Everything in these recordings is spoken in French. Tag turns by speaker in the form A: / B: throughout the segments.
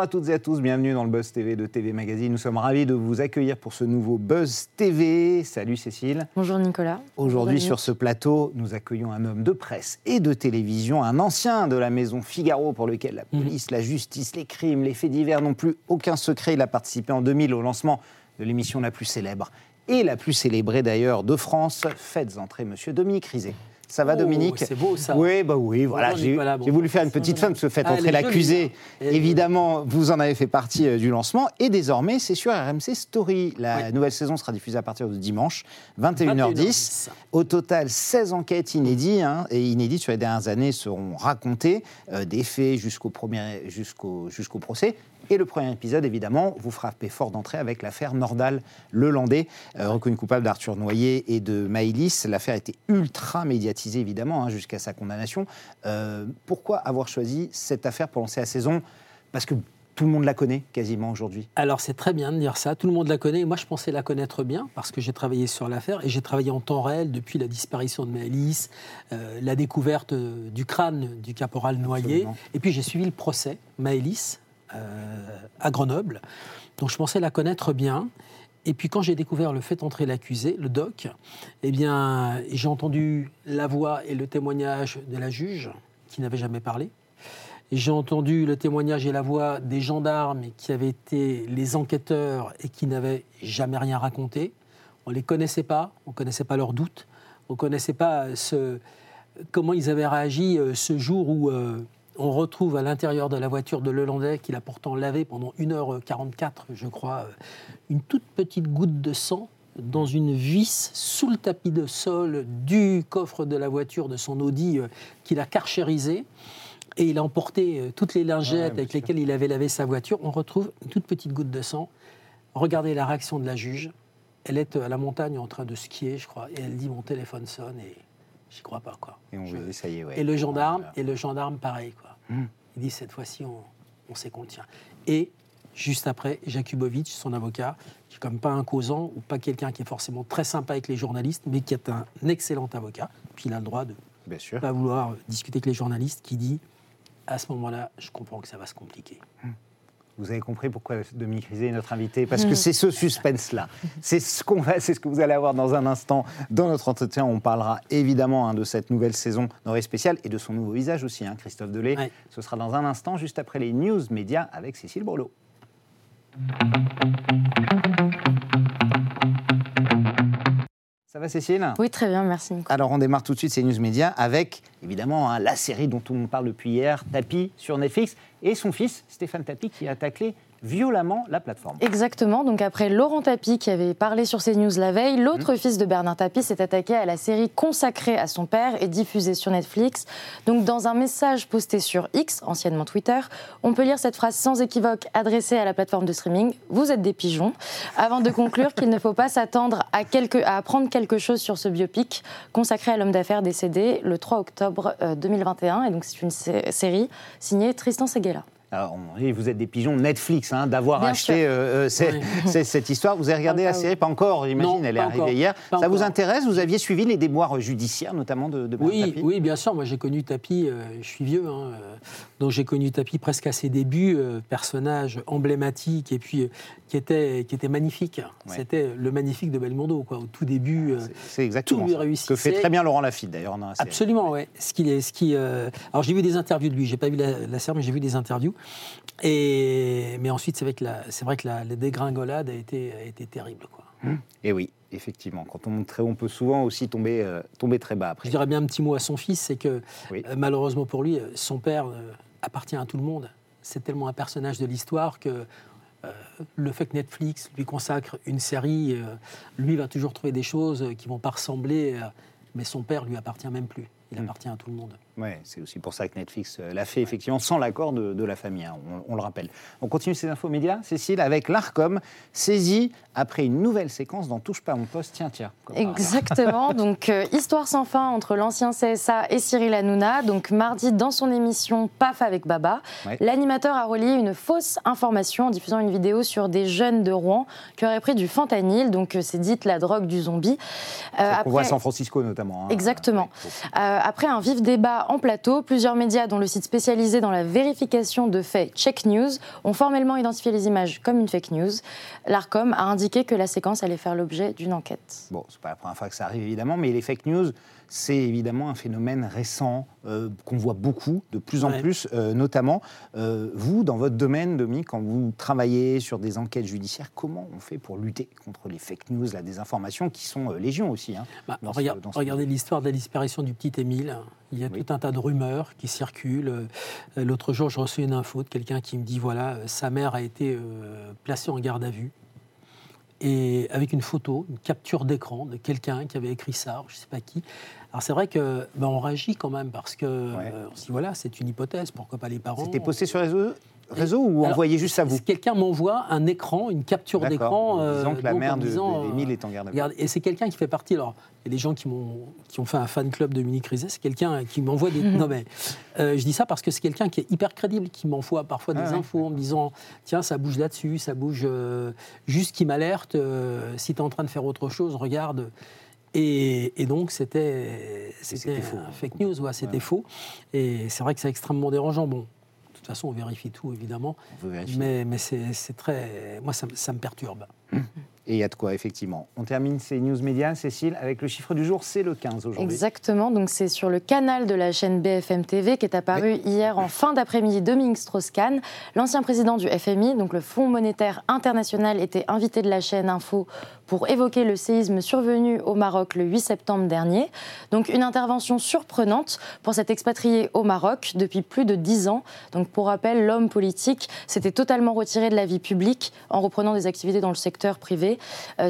A: Bonjour à toutes et à tous, bienvenue dans le Buzz TV de TV Magazine. Nous sommes ravis de vous accueillir pour ce nouveau Buzz TV. Salut Cécile.
B: Bonjour Nicolas.
A: Aujourd'hui sur ce plateau, nous accueillons un homme de presse et de télévision, un ancien de la maison Figaro pour lequel la mhm. police, la justice, les crimes, les faits divers n'ont plus aucun secret. Il a participé en 2000 au lancement de l'émission la plus célèbre et la plus célébrée d'ailleurs de France. Faites entrer Monsieur Dominique Rizet. Ça va, oh, Dominique
C: C'est beau, ça.
A: Oui, bah oui, voilà. J'ai voulu faire une petite fin, parce que fait entrer l'accusé. Évidemment, vous en avez fait partie euh, du lancement. Et désormais, c'est sur RMC Story. La nouvelle saison sera diffusée à partir de dimanche, 21h10. Au total, 16 enquêtes inédites, hein, et inédites sur les dernières années seront racontées, euh, des faits jusqu'au jusqu'au procès. Et le premier épisode, évidemment, vous frappez fort d'entrée avec l'affaire Nordal Lelandais, euh, reconnu coupable d'Arthur Noyer et de Maïlis. L'affaire était ultra évidemment, hein, jusqu'à sa condamnation. Euh, pourquoi avoir choisi cette affaire pour lancer la saison? Parce que tout le monde la connaît quasiment aujourd'hui.
C: Alors c'est très bien de dire ça, tout le monde la connaît. Moi je pensais la connaître bien parce que j'ai travaillé sur l'affaire et j'ai travaillé en temps réel depuis la disparition de Maëlys, euh, la découverte du crâne du caporal Noyer. Et puis j'ai suivi le procès Maëlys euh, à Grenoble. Donc je pensais la connaître bien. Et puis quand j'ai découvert le fait entrer l'accusé, le doc, eh bien j'ai entendu la voix et le témoignage de la juge qui n'avait jamais parlé. J'ai entendu le témoignage et la voix des gendarmes qui avaient été les enquêteurs et qui n'avaient jamais rien raconté. On ne les connaissait pas, on ne connaissait pas leurs doutes, on ne connaissait pas comment ils avaient réagi euh, ce jour où euh, on retrouve à l'intérieur de la voiture de Lelandais, qu'il a pourtant lavé pendant 1h44, je crois, euh, une toute petite goutte de sang dans une vis sous le tapis de sol du coffre de la voiture de son Audi euh, qu'il a carchérisé. Et il a emporté euh, toutes les lingettes avec lesquelles il avait lavé sa voiture. On retrouve une toute petite goutte de sang. Regardez la réaction de la juge. Elle est à la montagne en train de skier, je crois, et elle dit mon téléphone sonne et j'y crois pas quoi.
A: Et on ça y est,
C: Et le gendarme, et le gendarme pareil quoi. Hmm. Il dit cette fois-ci, on, sait qu'on le tient. Et juste après, Jakubovic, son avocat, qui n'est comme pas un causant ou pas quelqu'un qui est forcément très sympa avec les journalistes, mais qui est un excellent avocat, puis il a le droit de ne pas vouloir discuter avec les journalistes, qui dit à ce moment-là, je comprends que ça va se compliquer. Hmm.
A: Vous avez compris pourquoi Dominique Rizet est notre invité Parce que c'est ce suspense-là. C'est ce qu'on va, c'est ce que vous allez avoir dans un instant dans notre entretien. On parlera évidemment hein, de cette nouvelle saison d'Orée spéciale et de son nouveau visage aussi, hein, Christophe Delay. Ce sera dans un instant, juste après les news médias avec Cécile Borloo. Ça va Cécile?
B: Oui, très bien, merci Nicolas.
A: Alors on démarre tout de suite ces news médias avec évidemment hein, la série dont on parle depuis hier, Tapi sur Netflix, et son fils Stéphane Tapi qui a taclé violemment la plateforme.
B: Exactement. Donc après Laurent Tapie qui avait parlé sur CNews la veille, l'autre mmh. fils de Bernard Tapie s'est attaqué à la série consacrée à son père et diffusée sur Netflix. Donc dans un message posté sur X, anciennement Twitter, on peut lire cette phrase sans équivoque adressée à la plateforme de streaming Vous êtes des pigeons. Avant de conclure qu'il ne faut pas s'attendre à, à apprendre quelque chose sur ce biopic consacré à l'homme d'affaires décédé le 3 octobre 2021. Euh, et donc c'est une série signée Tristan Seguela.
A: Alors, vous êtes des pigeons Netflix, hein, d'avoir acheté euh, euh, cette histoire. Vous avez regardé la série? Pas encore, j'imagine, elle est arrivée hier. Ça vous intéresse? Vous aviez suivi les déboires judiciaires, notamment de, de
C: oui, Oui, bien sûr. Moi, j'ai connu Tapi, euh, je suis vieux, hein, donc j'ai connu Tapi presque à ses débuts, personnage emblématique et puis qui était, qui était magnifique. C'était le magnifique de Belmondo, quoi. Au tout début,
A: c'est exactement tout lui réussissait. Que fait très bien Laurent Lafitte, d'ailleurs.
C: Absolument, oui. Ce qui, ce qui, alors, j'ai vu des interviews de lui. J'ai pas vu la, la série, mais j'ai vu des interviews. Et, mais ensuite, c'est vrai que la, c'est vrai que la, dégringolade a été, a été terrible. Quoi.
A: Mmh. Et oui, effectivement. Quand on monte très haut, on peut souvent aussi tomber, euh, tomber très bas. Après.
C: Je dirais bien un petit mot à son fils, c'est que euh, malheureusement pour lui, euh, son père appartient à tout le monde. C'est tellement un personnage de l'histoire que le fait que Netflix lui consacre une série, lui va toujours trouver des choses qui vont pas ressembler, mais son père lui appartient même plus. Il mmh. appartient à tout le monde.
A: Oui, c'est aussi pour ça que Netflix euh, l'a fait, effectivement, sans l'accord de, la famille, hein, on, le rappelle. On continue ces infos médias, Cécile, avec l'ARCOM, saisi après une nouvelle séquence dans Touche pas mon poste, tiens, tiens.
B: Exactement, donc euh, histoire sans fin entre l'ancien CSA et Cyril Hanouna. Donc mardi, dans son émission PAF avec Baba, l'animateur a relié une fausse information en diffusant une vidéo sur des jeunes de Rouen qui auraient pris du fentanyl, donc euh, c'est dite la drogue du zombie.
A: Euh, on voit à San Francisco notamment. Hein.
B: Exactement. après un vif débat en plateau. Plusieurs médias, dont le site spécialisé dans la vérification de faits Check News, ont formellement identifié les images comme une fake news. L'ARCOM a indiqué que la séquence allait faire l'objet d'une enquête.
A: Bon, c'est pas la première fois que ça arrive évidemment, mais les fake news, c'est évidemment un phénomène récent euh, qu'on voit beaucoup, de plus en plus, euh, notamment. Euh, vous, dans votre domaine, Dominique, quand vous travaillez sur des enquêtes judiciaires, comment on fait pour lutter contre les fake news, la désinformation, qui sont légion aussi hein,
C: bah, Regardez l'histoire de la disparition du petit Émile. Il y a tout un tas de rumeurs qui circulent. L'autre jour, je reçois une info de quelqu'un qui me dit voilà, sa mère a été placée en garde à vue et avec une photo, une capture d'écran de quelqu'un qui avait écrit ça, je ne sais pas qui. Alors c'est vrai que ben, on réagit quand même parce que euh, on se dit voilà, c'est une hypothèse, pourquoi pas les parents?
A: C'était posté sur les réseaux? Réseau ou envoyé juste à vous
C: Quelqu'un m'envoie un écran, une capture d'écran.
A: En disant que la mère d'Émile est en garde à vue.
C: Et c'est quelqu'un qui fait partie. Alors, il y a des gens qui, ont, qui ont fait un fan club de Dominique Rizet. C'est quelqu'un qui m'envoie des. non, mais euh, je dis ça parce que c'est quelqu'un qui est hyper crédible, qui m'envoie parfois des ah infos en me disant tiens, ça bouge là-dessus, ça bouge. Euh, juste qui m'alerte. Euh, si tu es en train de faire autre chose, regarde. Et, donc, c'était fake news, ouais, c'était faux. Et c'est vrai que c'est extrêmement dérangeant. Bon, façon, on vérifie tout, évidemment. Mais, mais c'est très. Moi, ça, ça me perturbe.
A: Hum. Et il y a de quoi, effectivement. On termine ces news médias, Cécile, avec le chiffre du jour, c'est le 15 aujourd'hui.
B: Exactement, donc c'est sur le canal de la chaîne BFM TV qui est apparu hier en fin d'après-midi Dominique Strauss-Kahn. L'ancien président du FMI, donc le Fonds monétaire international, était invité de la chaîne Info pour évoquer le séisme survenu au Maroc le 8 septembre dernier. Donc une intervention surprenante pour cet expatrié au Maroc depuis plus de dix ans. Donc pour rappel, l'homme politique s'était totalement retiré de la vie publique en reprenant des activités dans le secteur privé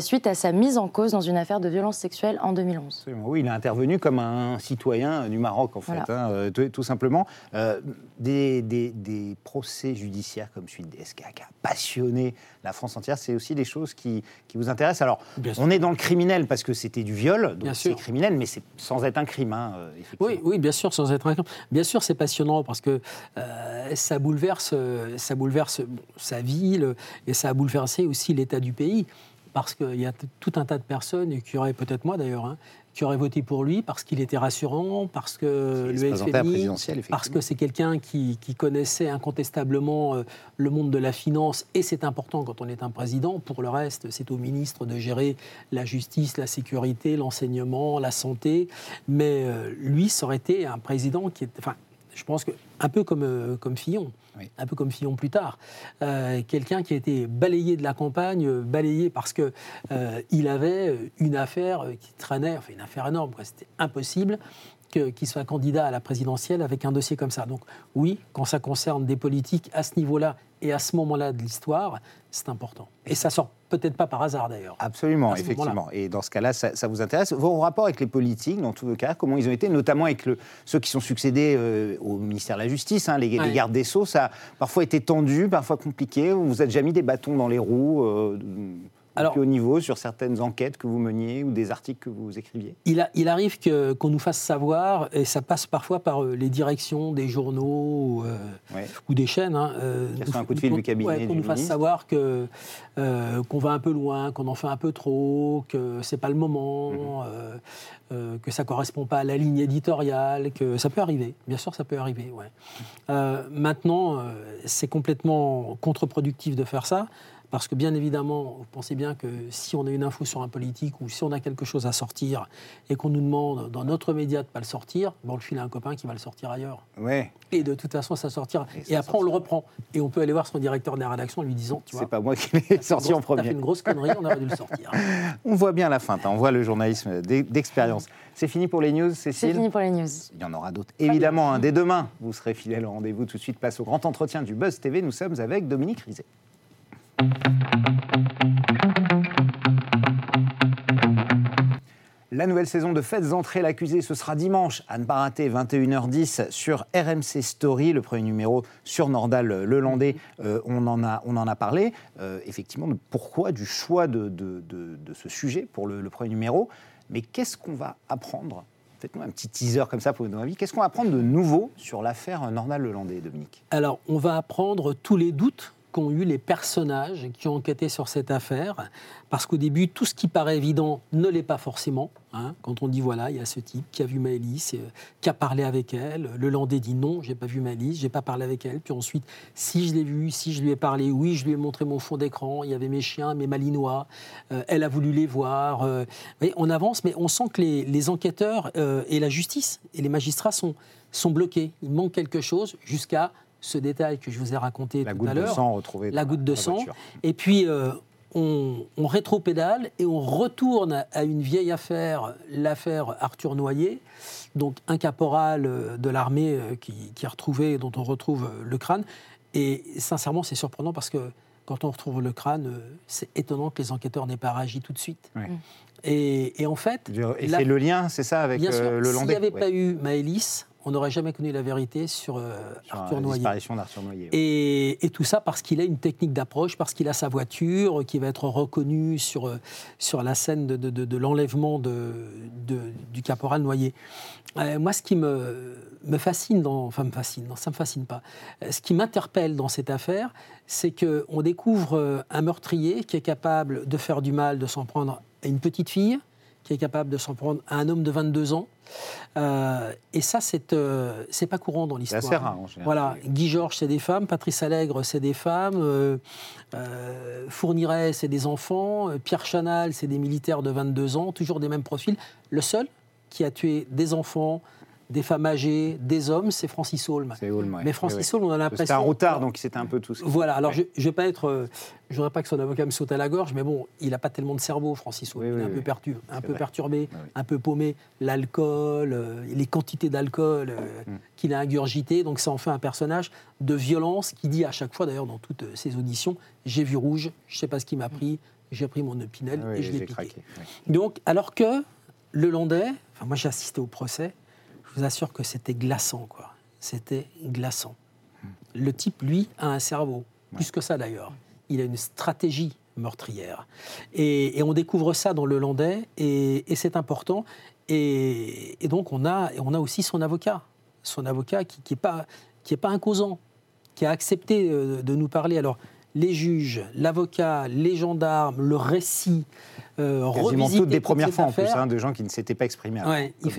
B: suite à sa mise en cause dans une affaire de violence sexuelle en 2011.
A: Oui, il a intervenu comme un citoyen du Maroc en fait, hein, euh, tout, simplement. Euh, des, des, procès judiciaires comme celui de DSK qui a passionné la France entière, c'est aussi des choses qui, qui vous intéressent. Alors, on est dans le criminel parce que c'était du viol, donc c'est criminel, mais c'est sans être un crime, hein,
C: Oui, oui, bien sûr, sans être un crime. Bien sûr, c'est passionnant parce que euh, ça bouleverse, ça bouleverse sa ville et ça a bouleversé aussi l'état du pays parce qu'il y a tout un tas de personnes, qui auraient peut-être moi d'ailleurs, hein, qui auraient voté pour lui parce qu'il était rassurant, parce que le FMI, parce que c'est quelqu'un qui, connaissait incontestablement euh, le monde de la finance, et c'est important quand on est un président. Pour le reste, c'est au ministre de gérer la justice, la sécurité, l'enseignement, la santé. Mais euh, lui, ça aurait été un président qui est, enfin, je pense que un peu comme, euh, comme Fillon, un peu comme Fillon plus tard, euh, quelqu'un qui a été balayé de la campagne, balayé parce que euh, il avait une affaire qui traînait, enfin une affaire énorme, c'était impossible qu'il soit candidat à la présidentielle avec un dossier comme ça. Donc oui, quand ça concerne des politiques à ce niveau-là et à ce moment-là de l'histoire, c'est important. Et ça sort peut-être pas par hasard d'ailleurs.
A: Absolument, effectivement. Et dans ce cas-là, ça, vous intéresse. Vos rapports avec les politiques, dans tous vos cas, comment ils ont été, notamment avec le, ceux qui sont succédés euh, au ministère de la Justice, hein, les, gardes des Sceaux, ça a parfois été tendu, parfois compliqué. Vous vous êtes déjà mis des bâtons dans les roues euh, alors, plus haut niveau sur certaines enquêtes que vous meniez ou des articles que vous écriviez?
C: Il, a, il arrive qu'on nous fasse savoir, et ça passe parfois par euh, les directions des journaux euh, ou des chaînes. Hein,
A: euh, un coup de fil du cabinet.
C: qu'on nous fasse savoir que, qu'on va un peu loin, qu'on en fait un peu trop, que c'est pas le moment, mhm. que ça correspond pas à la ligne éditoriale, que ça peut arriver. Bien sûr, ça peut arriver. Ouais. maintenant, c'est complètement contre-productif de faire ça. Parce que bien évidemment, vous pensez bien que si on a une info sur un politique ou si on a quelque chose à sortir et qu'on nous demande dans notre média de ne pas le sortir, bon, on le file à un copain qui va le sortir ailleurs.
A: Ouais.
C: Et de toute façon, ça sortira. Et, après, on le reprend. Et on peut aller voir son directeur de la rédaction en lui disant
A: Tu vois. C'est pas moi qui l'ai sorti en premier.
C: Tu fait une grosse connerie, on aurait dû le sortir.
A: on voit bien la fin, on voit le journalisme d'expérience. C'est fini pour les news, Cécile?
B: C'est fini pour les news.
A: Il y en aura d'autres. Évidemment, hein, dès demain, vous serez fidèle au rendez-vous. Tout de suite, place au grand entretien du Buzz TV. Nous sommes avec Dominique Rizet. La nouvelle saison de Faites entrer l'accusé, ce sera dimanche, à ne pas rater, 21h10 sur RMC Story, le premier numéro sur Nordal Le Landais. Euh, on, en a, on en a parlé, euh, effectivement, de pourquoi, du choix de, ce sujet pour le, premier numéro. Mais qu'est-ce qu'on va apprendre? Faites-nous un petit teaser comme ça pour donner avis. Qu'est-ce qu'on va apprendre de nouveau sur l'affaire Nordal Le Landais, Dominique?
C: Alors, on va apprendre tous les doutes qu'ont eu les personnages qui ont enquêté sur cette affaire, parce qu'au début, tout ce qui paraît évident ne l'est pas forcément. Hein. Quand on dit, voilà, il y a ce type qui a vu Maëlys, euh, qui a parlé avec elle, le Landais dit non, j'ai pas vu Maëlys, j'ai pas parlé avec elle, puis ensuite, si je l'ai vu, si je lui ai parlé, oui, je lui ai montré mon fond d'écran, il y avait mes chiens, mes malinois, euh, elle a voulu les voir. Euh, on avance, mais on sent que les, enquêteurs et la justice et les magistrats sont, sont bloqués. Il manque quelque chose jusqu'à ce détail que je vous ai raconté
A: la
C: tout à l'heure.
A: La goutte de sang retrouvée.
C: La goutte de sang. Et puis, euh, on, on rétro-pédale et on retourne à une vieille affaire, l'affaire Arthur Noyer, donc un caporal euh, de l'armée euh, qui, qui, a retrouvé, dont on retrouve le crâne. Et sincèrement, c'est surprenant parce que quand on retrouve le crâne, c'est étonnant que les enquêteurs n'aient pas réagi tout de suite. Et, en fait.
A: Et c'est le lien, c'est ça, avec
C: bien sûr,
A: le
C: Landais? S'il n'y avait pas eu Maëlys, on n'aurait jamais connu la vérité sur, euh, Arthur Noyer.
A: d'Arthur Noyer.
C: Et, tout ça parce qu'il a une technique d'approche, parce qu'il a sa voiture qui va être reconnue sur, euh, sur la scène de, l'enlèvement de, du caporal Noyer. Euh, moi, ce qui me, me fascine, dans, enfin me fascine, non, ça me fascine pas. Ce qui m'interpelle dans cette affaire, c'est qu'on découvre un meurtrier qui est capable de faire du mal, de s'en prendre à une petite fille, qui est capable de s'en prendre à un homme de 22 ans. Euh, et ça, c'est euh, c'est pas courant dans l'histoire.
A: C'est assez rare. En général.
C: Voilà, Guy Georges, c'est des femmes, Patrice Allègre, c'est des femmes, euh, Fourniret, c'est des enfants, Pierre Chanal, c'est des militaires de 22 ans, toujours des mêmes profils. Le seul qui a tué des enfants, des femmes âgées, des hommes, c'est Francis
A: Holm.
C: Mais Francis Holm, on a l'impression.
A: C'était un routard, donc c'était un peu tout.
C: Voilà. Alors je, ne vais pas être, euh, je voudrais pas que son avocat me saute à la gorge, mais bon, il n'a pas tellement de cerveau, Francis Holm. il est un peu, pertu, un peu perturbé, un peu paumé. L'alcool, euh, les quantités d'alcool euh, mm. qu'il a ingurgité, donc ça en fait un personnage de violence qui dit à chaque fois, d'ailleurs dans toutes ses auditions, j'ai vu rouge, je sais pas ce qui m'a pris, j'ai pris mon opinel et je l'ai piqué. Donc alors que le Landais, enfin moi j'ai assisté au procès je vous assure que c'était glaçant, quoi. C'était glaçant. Le type, lui, a un cerveau, plus que ça d'ailleurs. Il a une stratégie meurtrière. Et, on découvre ça dans le Landais, et, c'est important. Et, donc on a, on a aussi son avocat, son avocat qui n'est pas, qui est pas imposant, qui a accepté euh, de nous parler. Alors, les juges, l'avocat, les gendarmes, le récit,
A: euh, Quasiment toutes des premières fois en plus, hein, de gens qui ne s'étaient pas exprimés.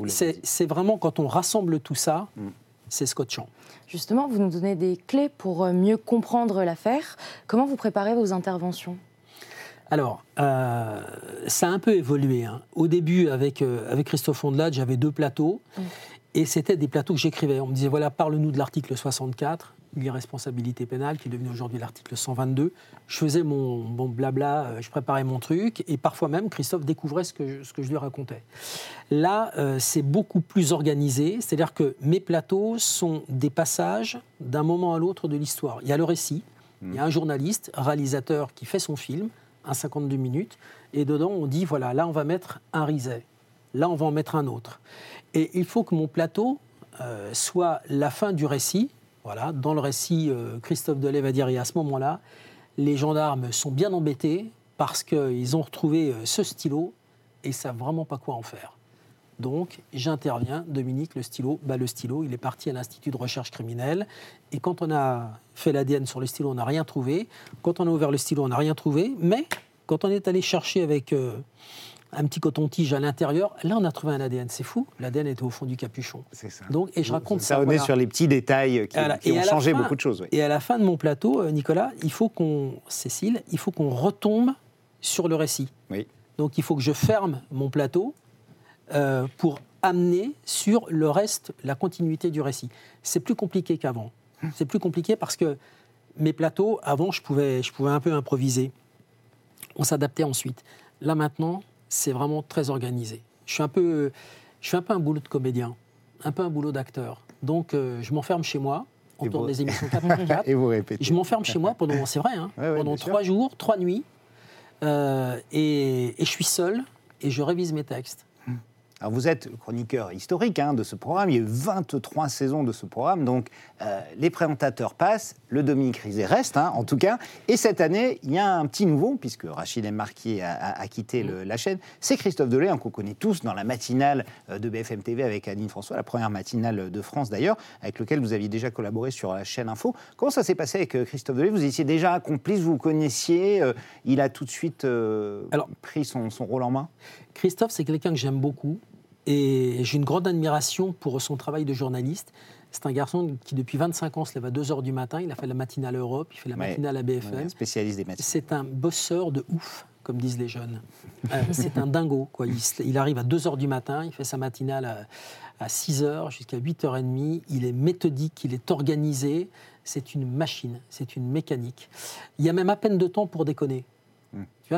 C: c'est vraiment quand on rassemble tout ça, mm. c'est scotchant.
B: Justement, vous nous donnez des clés pour euh, mieux comprendre l'affaire. Comment vous préparez vos interventions?
C: Alors, euh, ça a un peu évolué. Hein. Au début, avec, avec Christophe Ondelat, j'avais deux plateaux. Mm. Et c'était des plateaux que j'écrivais. On me disait, voilà, parle-nous de l'article 64 l'irresponsabilité pénale, qui est devenu aujourd'hui l'article 122. Je faisais mon, bon blabla, euh, je préparais mon truc, et parfois même Christophe découvrait ce que je, ce que je lui racontais. Là, euh, c'est beaucoup plus organisé, c'est-à-dire que mes plateaux sont des passages d'un moment à l'autre de l'histoire. Il y a le récit, il y a un journaliste, réalisateur qui fait son film, un 52 minutes, et dedans on dit voilà, là on va mettre un riset, là on va en mettre un autre. Et il faut que mon plateau euh, soit la fin du récit, voilà, dans le récit, euh, Christophe Delay va dire, et à ce moment-là, les gendarmes sont bien embêtés parce qu'ils ont retrouvé euh, ce stylo et ne savent vraiment pas quoi en faire. Donc, j'interviens, Dominique, le stylo, bah, le stylo, il est parti à l'Institut de recherche criminelle. Et quand on a fait l'ADN sur le stylo, on n'a rien trouvé. Quand on a ouvert le stylo, on n'a rien trouvé. Mais quand on est allé chercher avec euh, un petit coton-tige à l'intérieur. Là, on a trouvé un ADN. C'est fou. L'ADN était au fond du capuchon.
A: C'est ça.
C: Donc, et je raconte ça.
A: Ça on sur les petits détails qui, ont changé beaucoup de choses.
C: Et à la fin de mon plateau, euh, Nicolas, il faut qu'on, Cécile, il faut qu'on retombe sur le récit.
A: Oui.
C: Donc, il faut que je ferme mon plateau euh, pour amener sur le reste, la continuité du récit. C'est plus compliqué qu'avant. C'est plus compliqué parce que mes plateaux, avant, je pouvais, je pouvais un peu improviser. On s'adaptait ensuite. Là maintenant, c'est vraiment très organisé. Je suis un peu, je suis un peu un boulot de comédien, un peu un boulot d'acteur. Donc, euh, je m'enferme chez moi. On tourne des émissions 4 4
A: Et vous répétez.
C: Je m'enferme chez moi pendant, c'est vrai, hein, pendant trois jours, trois nuits. Euh, et, je suis seul et je révise mes textes.
A: Alors vous êtes chroniqueur historique hein, de ce programme, il y a eu 23 saisons de ce programme, donc euh, les présentateurs passent, le Dominique Rizet reste hein, en tout cas, et cette année il y a un petit nouveau, puisque Rachid M. Marquier a, quitté la chaîne, c'est Christophe Delay, hein, qu'on connaît tous dans la matinale euh, de BFM TV avec Aline François, la première matinale de France d'ailleurs, avec lequel vous aviez déjà collaboré sur la chaîne Info. Comment ça s'est passé avec euh, Christophe Delay Vous étiez déjà complice, vous connaissiez, il a tout de suite Alors, pris son, son rôle en main?
C: Christophe, c'est quelqu'un que j'aime beaucoup. Et j'ai une grande admiration pour son travail de journaliste. C'est un garçon qui, depuis 25 ans, se lève à 2 h du matin. Il a fait la matinale Europe, il fait la matinale à BFM.
A: spécialiste des matinales.
C: C'est un bosseur de ouf, comme disent les jeunes. Euh, c'est un dingo. Quoi. Il, arrive à 2 h du matin, il fait sa matinale à, 6 h jusqu'à 8h30. Il est méthodique, il est organisé. C'est une machine, c'est une mécanique. Il y a même à peine de temps pour déconner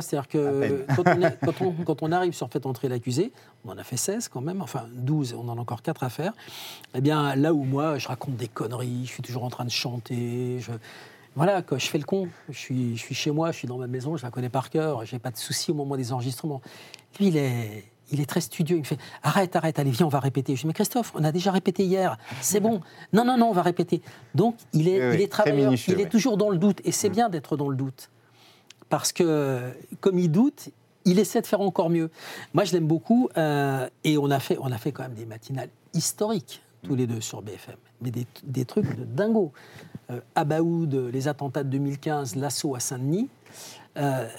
C: c'est-à-dire que quand on, arrive sur fait entrer l'accusé, on en a fait 16 quand même, enfin 12, on en a encore 4 à faire. Eh bien, là où moi, je raconte des conneries, je suis toujours en train de chanter, je, voilà, quoi, je fais le con. Je suis, je suis chez moi, je suis dans ma maison, je la connais par cœur, j'ai pas de soucis au moment des enregistrements. Lui, il est, il est très studieux. Il me fait Arrête, arrête, allez, viens, on va répéter. Je dis Mais Christophe, on a déjà répété hier, c'est bon. Non, non, non, on va répéter. Donc, il est, il est travailleur, il est toujours dans le doute. Et c'est mm. bien d'être dans le doute parce que comme il doute, il essaie de faire encore mieux. Moi, je l'aime beaucoup euh, et on a, fait, on a fait quand même des matinales historiques, tous les deux, sur BFM. Mais des, trucs de dingo. Euh, Abaoud, les attentats de 2015, l'assaut à Saint-Denis. Euh,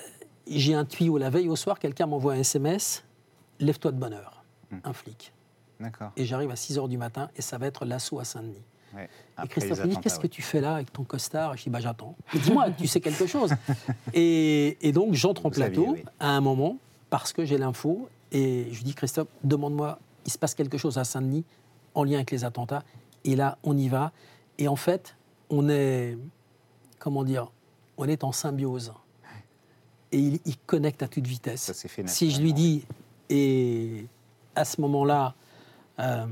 C: j'ai un tuyau la veille au soir, quelqu'un m'envoie un SMS Lève-toi de bonne heure, hmm. un flic. Et j'arrive à 6 h du matin et ça va être l'assaut à Saint-Denis. Et Christophe me dit Qu'est-ce que tu fais là avec ton costard Je dis bah, J'attends. Dis-moi, tu sais quelque chose. Et, donc, j'entre en plateau à un moment parce que j'ai l'info et je lui dis Christophe, demande-moi, il se passe quelque chose à Saint-Denis en lien avec les attentats. Et là, on y va. Et en fait, on est, comment dire, on est en symbiose. Et il, connecte à toute vitesse. si je lui dis, et à ce moment-là, euh,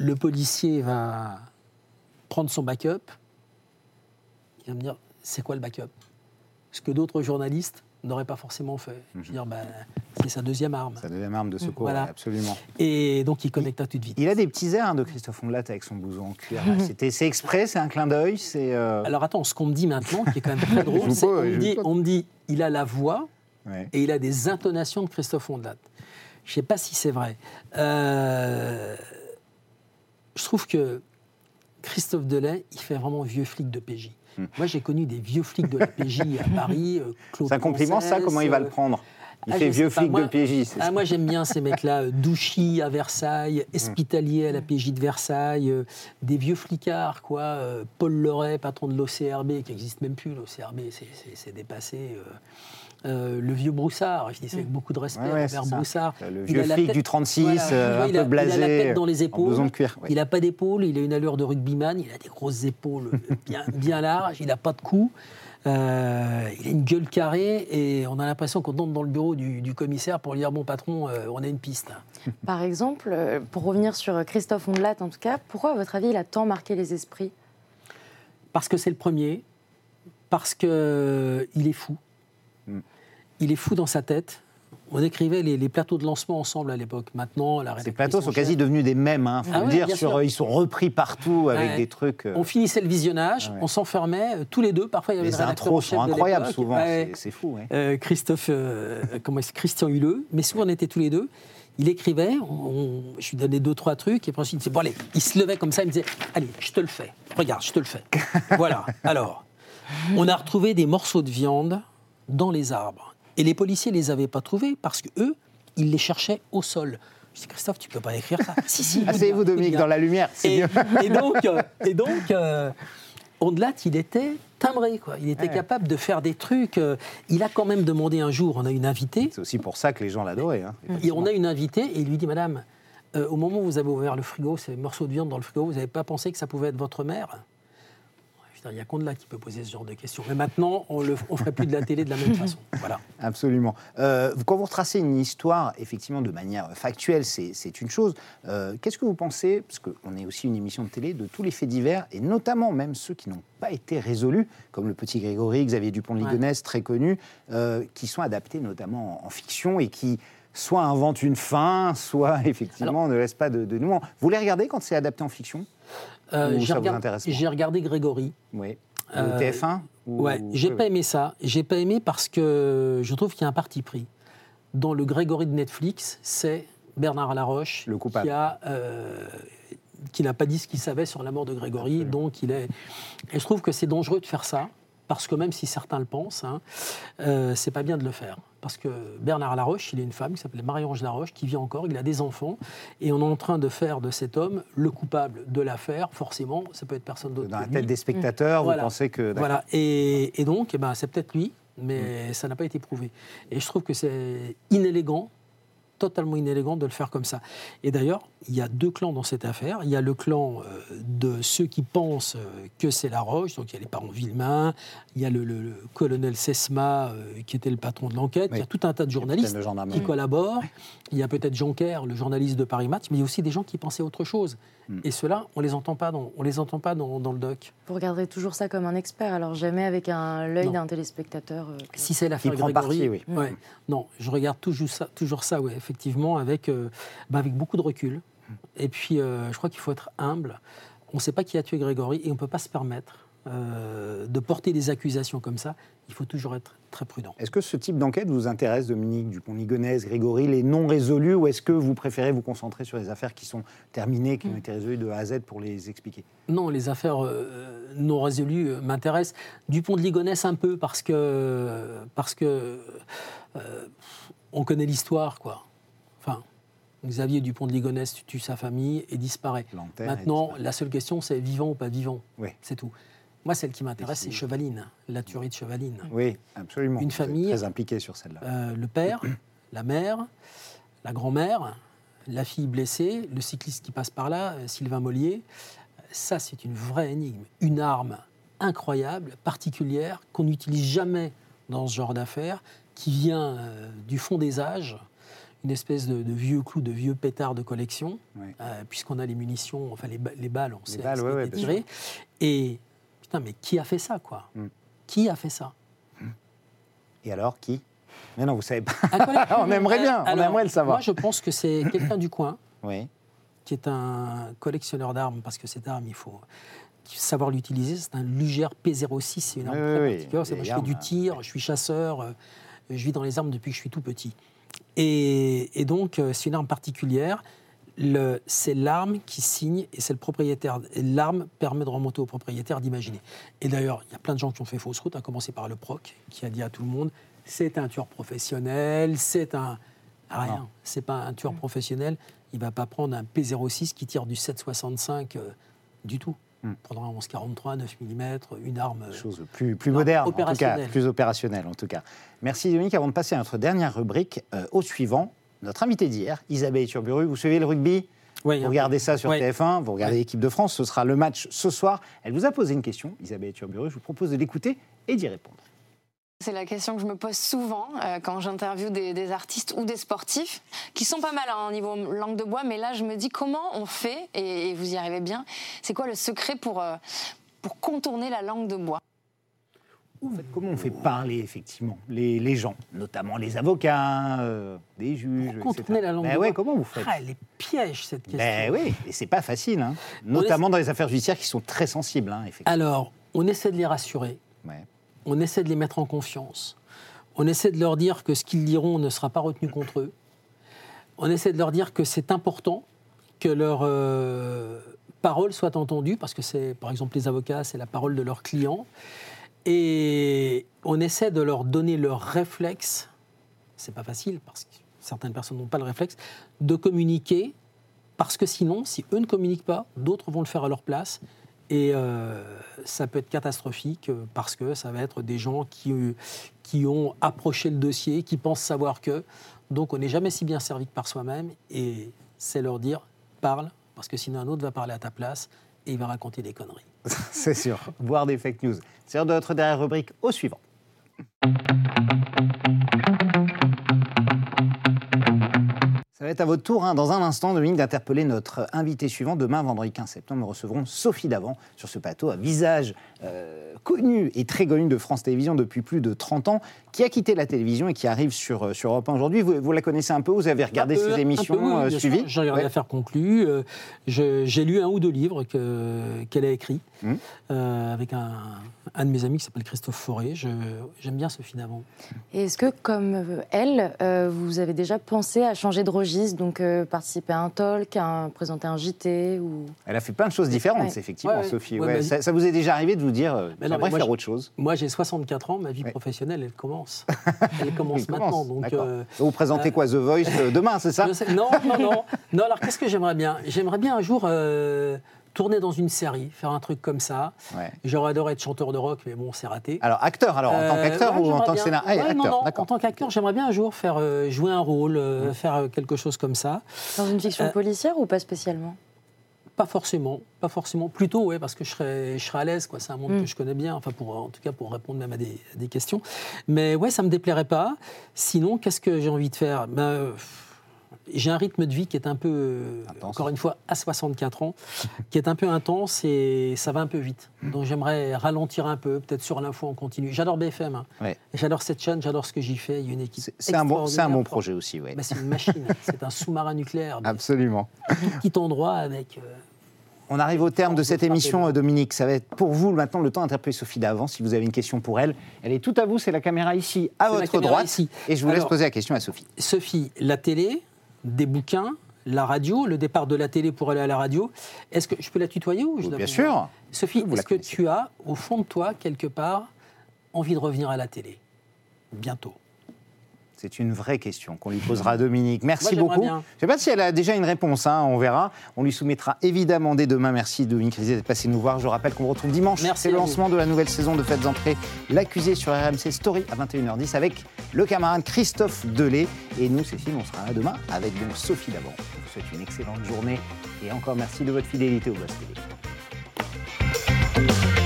C: le policier va prendre son backup, il va me dire c'est quoi le backup? Ce que d'autres journalistes n'auraient pas forcément fait. Je veux mhm. dire, ben, c'est sa deuxième arme.
A: Sa deuxième arme de secours, absolument.
C: Et donc il connecte à toute vitesse.
A: Il a des petits airs hein, de Christophe Ondelat avec son blouson en cuir. c'est exprès, c'est un clin d'œil. c'est. Euh,
C: Alors attends, ce qu'on me dit maintenant, qui est quand même très drôle, c'est qu'on me dit il a la voix et il a des intonations de Christophe Ondelat. Je ne sais pas si c'est vrai. Euh, je trouve que Christophe Delay, il fait vraiment vieux flic de PJ. Hmm. Moi, j'ai connu des vieux flics de la PJ à Paris.
A: Euh, c'est un compliment, ça Comment il va le euh, prendre? Il ah, fait vieux flic de PJ.
C: Ah, moi, j'aime bien ces mecs-là. Euh, Douchy à Versailles, Espitalier à la PJ de Versailles, des vieux flicards, quoi. Paul Leray, patron de l'OCRB, qui n'existe même plus. L'OCRB, c'est dépassé. Euh, le vieux Broussard, je dis ça avec mm. beaucoup de respect vers Broussard.
A: Le vieux flic du 36, euh, un peu blasé, il a la tête
C: dans les épaules,
A: de cuir,
C: il n'a pas d'épaule, il a une allure de rugbyman, il a des grosses épaules bien, bien larges, il n'a pas de cou. Euh, il a une gueule carrée et on a l'impression qu'on entre dans le bureau du, commissaire pour lui dire Bon, patron, on a une piste.
B: Par exemple, pour revenir sur Christophe Ondelat, en tout cas, pourquoi, à votre avis, il a tant marqué les esprits?
C: Parce que c'est le premier, parce qu'il est fou, il est fou dans sa tête. On écrivait les, plateaux de lancement ensemble à l'époque. Maintenant, la
A: Ces plateaux sont quasi devenus des mêmes. Hein, faut ah dire, ils sont repris partout avec des trucs. Euh,
C: on finissait le visionnage, on s'enfermait euh, tous les deux. Parfois, il y avait
A: des intros sont incroyables souvent. C'est fou.
C: Euh, Christophe, comment Christian Huleux, mais souvent on était tous les deux. Il écrivait, je lui donnais deux trois trucs et puis ensuite il disait bon allez, il se levait comme ça, il me disait allez, je te le fais. Regarde, je te le fais. voilà. Alors, on a retrouvé des morceaux de viande dans les arbres. Et les policiers ne les avaient pas trouvés parce qu'eux, ils les cherchaient au sol. Je dis, Christophe, tu peux pas écrire ça.
A: si, si. Asseyez-vous, Dominique, dans la lumière.
C: Et, et, donc, euh, et donc euh, Ondelat, il était timbré, quoi. Il était capable de faire des trucs. Euh, il a quand même demandé un jour, on a une invitée.
A: C'est aussi pour ça que les gens l'adoraient. Hein,
C: et on a une invitée et il lui dit, Madame, au moment où vous avez ouvert le frigo, ces morceaux de viande dans le frigo, vous n'avez pas pensé que ça pouvait être votre mère? Il n'y a là qui peut poser ce genre de questions. Mais maintenant, on ne ferait plus de la télé de la même façon. Voilà.
A: Absolument. Euh, quand vous retracez une histoire, effectivement, de manière factuelle, c'est une chose. Euh, qu'est-ce que vous pensez, parce qu'on est aussi une émission de télé, de tous les faits divers, et notamment même ceux qui n'ont pas été résolus, comme le petit Grégory, Xavier Dupont de Ligonnès, très connu, euh, qui sont adaptés notamment en, fiction et qui soit invente une fin, soit effectivement ne laisse pas de, de Vous les regardez quand c'est adapté en fiction?
C: Euh, J'ai regardé Grégory.
A: Oui. Euh, TF1
C: Ouais, j'ai pas aimé ça. J'ai pas aimé parce que je trouve qu'il y a un parti pris. Dans le Grégory de Netflix, c'est Bernard Laroche
A: le coupable.
C: qui a euh, qui n'a pas dit ce qu'il savait sur la mort de Grégory, donc il est. Et je trouve que c'est dangereux de faire ça parce que même si certains le pensent, hein, euh, c'est pas bien de le faire. Parce que Bernard Laroche, il a une femme qui s'appelle Marie-Ange Laroche, qui vit encore, il a des enfants, et on est en train de faire de cet homme le coupable de l'affaire, forcément, ça peut être personne d'autre.
A: Dans la tête des spectateurs, vous pensez que...
C: Voilà, et, donc, eh ben, c'est peut-être lui, mais ça n'a pas été prouvé. Et je trouve que c'est inélégant totalement inélégant de le faire comme ça. Et d'ailleurs, il y a deux clans dans cette affaire. Il y a le clan euh, de ceux qui pensent euh, que c'est la Roche, donc il y a les parents Villemain, il y a le, colonel Sesma, euh, qui était le patron de l'enquête, il y a tout un tas de journalistes qui collaborent. Il y a peut-être Jean Kerr, le journaliste de Paris Match, mais il y a aussi des gens qui pensaient autre chose. Hmm. Et ceux-là, on les entend pas dans, on les entend pas dans, le doc.
B: Vous regarderez toujours ça comme un expert, alors jamais avec l'œil d'un téléspectateur.
C: Si c'est l'affaire Grégory, oui. Ouais. Non, je regarde toujours ça, toujours ça, ouais, effectivement, avec, bah, avec beaucoup de recul. Et puis, euh, je crois qu'il faut être humble. On ne sait pas qui a tué Grégory et on ne peut pas se permettre euh, de porter des accusations comme ça. Il faut toujours être très prudent.
A: Est-ce que ce type d'enquête vous intéresse, Dominique Dupont-Ligonnès, Grégory, les non résolus, ou est-ce que vous préférez vous concentrer sur les affaires qui sont terminées, qui ont été résolues de A à Z pour les expliquer?
C: Non, les affaires euh, non résolues m'intéressent. Dupont de Ligonnès un peu parce que parce que on connaît l'histoire, quoi. Xavier Dupont de Ligonnès tue sa famille et disparaît. Maintenant, la seule question, c'est vivant ou pas vivant.
A: Oui.
C: C'est tout. Moi, celle qui m'intéresse, c'est Chevaline, la tuerie de Chevaline.
A: Oui, absolument.
C: Une famille.
A: Très impliquée sur celle-là.
C: Euh, le père, la mère, la grand-mère, la fille blessée, le cycliste qui passe par là, euh, Sylvain Mollier. Ça, c'est une vraie énigme. Une arme incroyable, particulière, qu'on n'utilise jamais dans ce genre d'affaires, qui vient euh, du fond des âges une espèce de, vieux clou, de vieux pétard de collection, euh, puisqu'on a les munitions, enfin les, balles, on sait, balles, ouais, tiré. Et putain, mais qui a fait ça, quoi? Mm. Qui a fait ça? Mm.
A: Et alors, qui? Mais non, vous savez pas. on aimerait bien, on aimerait le savoir.
C: Moi, je pense que c'est quelqu'un du coin,
A: oui.
C: qui est un collectionneur d'armes, parce que cette arme, il faut savoir l'utiliser. C'est un Luger P06, c'est une arme très particulière. Moi, je fais du tir, je suis chasseur, euh, je vis dans les armes depuis que je suis tout petit. Et, donc, euh, c'est une arme particulière. C'est l'arme qui signe et c'est le propriétaire. L'arme permet de remonter au propriétaire d'imaginer. Et d'ailleurs, il y a plein de gens qui ont fait fausse route, à commencer par le proc, qui a dit à tout le monde c'est un tueur professionnel, c'est un. Rien, c'est pas un tueur professionnel. Il va pas prendre un P06 qui tire du 7,65 euh, du tout. Hmm. Prendra un 11,43, 9 mm, une arme.
A: Euh, Chose plus, plus moderne, en tout cas, plus opérationnelle en tout cas. Merci Dominique. Avant de passer à notre dernière rubrique, euh, au suivant, notre invité d'hier, Isabelle Turburu. Vous suivez le rugby
C: oui,
A: vous regardez ça sur TF1, vous regardez l'équipe de France, ce sera le match ce soir. Elle vous a posé une question, Isabelle Turburu, je vous propose de l'écouter et d'y répondre.
D: C'est la question que je me pose souvent euh, quand j'interviewe des, artistes ou des sportifs, qui sont pas mal en hein, niveau langue de bois, mais là je me dis comment on fait, et, vous y arrivez bien, c'est quoi le secret pour, euh, pour contourner la langue de bois?
A: En fait, comment on fait parler effectivement les, gens, notamment les avocats, euh, des juges,
C: Pour contourner la langue
A: ben
C: de
A: ouais, Comment vous faites?
C: Ah, Elle est piège cette question.
A: Ben oui, et c'est pas facile, hein. notamment dans les affaires judiciaires qui sont très sensibles. Hein,
C: Alors, on essaie de les rassurer. Ouais on essaie de les mettre en confiance. On essaie de leur dire que ce qu'ils diront ne sera pas retenu contre eux. On essaie de leur dire que c'est important que leur euh, parole soit entendue, parce que c'est, par exemple, les avocats, c'est la parole de leurs clients. Et on essaie de leur donner leur réflexe, c'est pas facile, parce que certaines personnes n'ont pas le réflexe, de communiquer, parce que sinon, si eux ne communiquent pas, d'autres vont le faire à leur place. Et euh, ça peut être catastrophique euh, parce que ça va être des gens qui, euh, qui ont approché le dossier, qui pensent savoir que. Donc on n'est jamais si bien servi que par soi-même. Et c'est leur dire parle, parce que sinon un autre va parler à ta place et il va raconter des conneries.
A: c'est sûr, voire des fake news. C'est l'heure de notre dernière rubrique au suivant. Va être à votre tour, hein, dans un instant, Dominique, d'interpeller notre invité suivant. Demain, vendredi 15 septembre, nous recevrons Sophie Davant sur ce plateau, un visage euh, connu et très connu de France Télévisions depuis plus de 30 ans, qui a quitté la télévision et qui arrive sur, euh, sur Europe 1 aujourd'hui. Vous, la connaissez un peu? Vous avez regardé ses émissions
C: euh, suivies? J'ai regardé l'affaire conclue. J'ai lu un ou deux livres qu'elle a écrits hum. avec un, un, de mes amis qui s'appelle Christophe Forêt. J'aime bien Sophie Davant.
B: Est-ce que, comme elle, vous avez déjà pensé à changer de registre? Donc euh, participer à un talk, à présenter un JT ou...
A: Elle a fait plein de choses différentes, effectivement, Sophie. ça, vous est déjà arrivé de vous dire, euh, j'aimerais faire autre chose
C: Moi, j'ai 64 ans, ma vie professionnelle, elle commence. Elle commence maintenant. Donc,
A: euh, vous présentez quoi, The Voice demain, c'est ça
C: Non, non, non. Non, alors qu'est-ce que j'aimerais bien? J'aimerais bien un jour tourner dans une série, faire un truc comme ça. J'aurais adoré être chanteur de rock, mais bon, c'est raté.
A: Alors, acteur, alors, en tant euh, qu'acteur ou en tant que scénariste
C: ah, non, non, En tant qu'acteur, j'aimerais bien un jour faire, euh, jouer un rôle, euh, faire quelque chose comme ça.
B: Dans une fiction policière ou pas spécialement?
C: Pas forcément, pas forcément. Plutôt, ouais, parce que je serais, je serais à l'aise, quoi. C'est un monde que mm. je connais bien, enfin, pour, en tout cas, pour répondre même à des, des questions. Mais ouais, ça me déplairait pas. Sinon, qu'est-ce que j'ai envie de faire? Ben, j'ai un rythme de vie qui est un peu, encore une fois, à 64 ans, qui est un peu intense et ça va un peu vite. Donc j'aimerais ralentir un peu, peut-être sur l'info en continu. J'adore BFM, hein. j'adore cette chaîne, j'adore ce que j'y fais. Il y a une équipe.
A: C'est un, bon, un bon projet aussi, oui.
C: Bah, c'est une machine, c'est un sous-marin nucléaire.
A: Absolument.
C: Un petit endroit avec. Euh,
A: on arrive au terme de cette émission, Dominique. Ça va être pour vous maintenant le temps d'interpeller Sophie d'avant. Si vous avez une question pour elle, elle est tout à vous. C'est la caméra ici, à votre droite. Ici. Et je vous laisse poser la question à Sophie.
C: Sophie, la télé, des bouquins, la radio, le départ de la télé pour aller à la radio. Est-ce que je peux la tutoyer ou je
A: Bien sûr.
C: Sophie, est-ce que tu as, au fond de toi, quelque part, envie de revenir à la télé? Bientôt.
A: C'est une vraie question qu'on lui posera à Dominique. Merci beaucoup. Je ne sais pas si elle a déjà une réponse, hein, on verra. On lui soumettra évidemment dès demain. Merci Dominique Rizet d'être passé nous voir. Je rappelle qu'on retrouve dimanche. C'est le lancement de la nouvelle saison de Faites Entrées, l'accusé sur RMC Story à 21h10 avec le camarade Christophe Delay. Et nous, Cécile, on sera là demain avec donc Sophie d'abord. Je vous souhaite une excellente journée et encore merci de votre fidélité au Boss TV.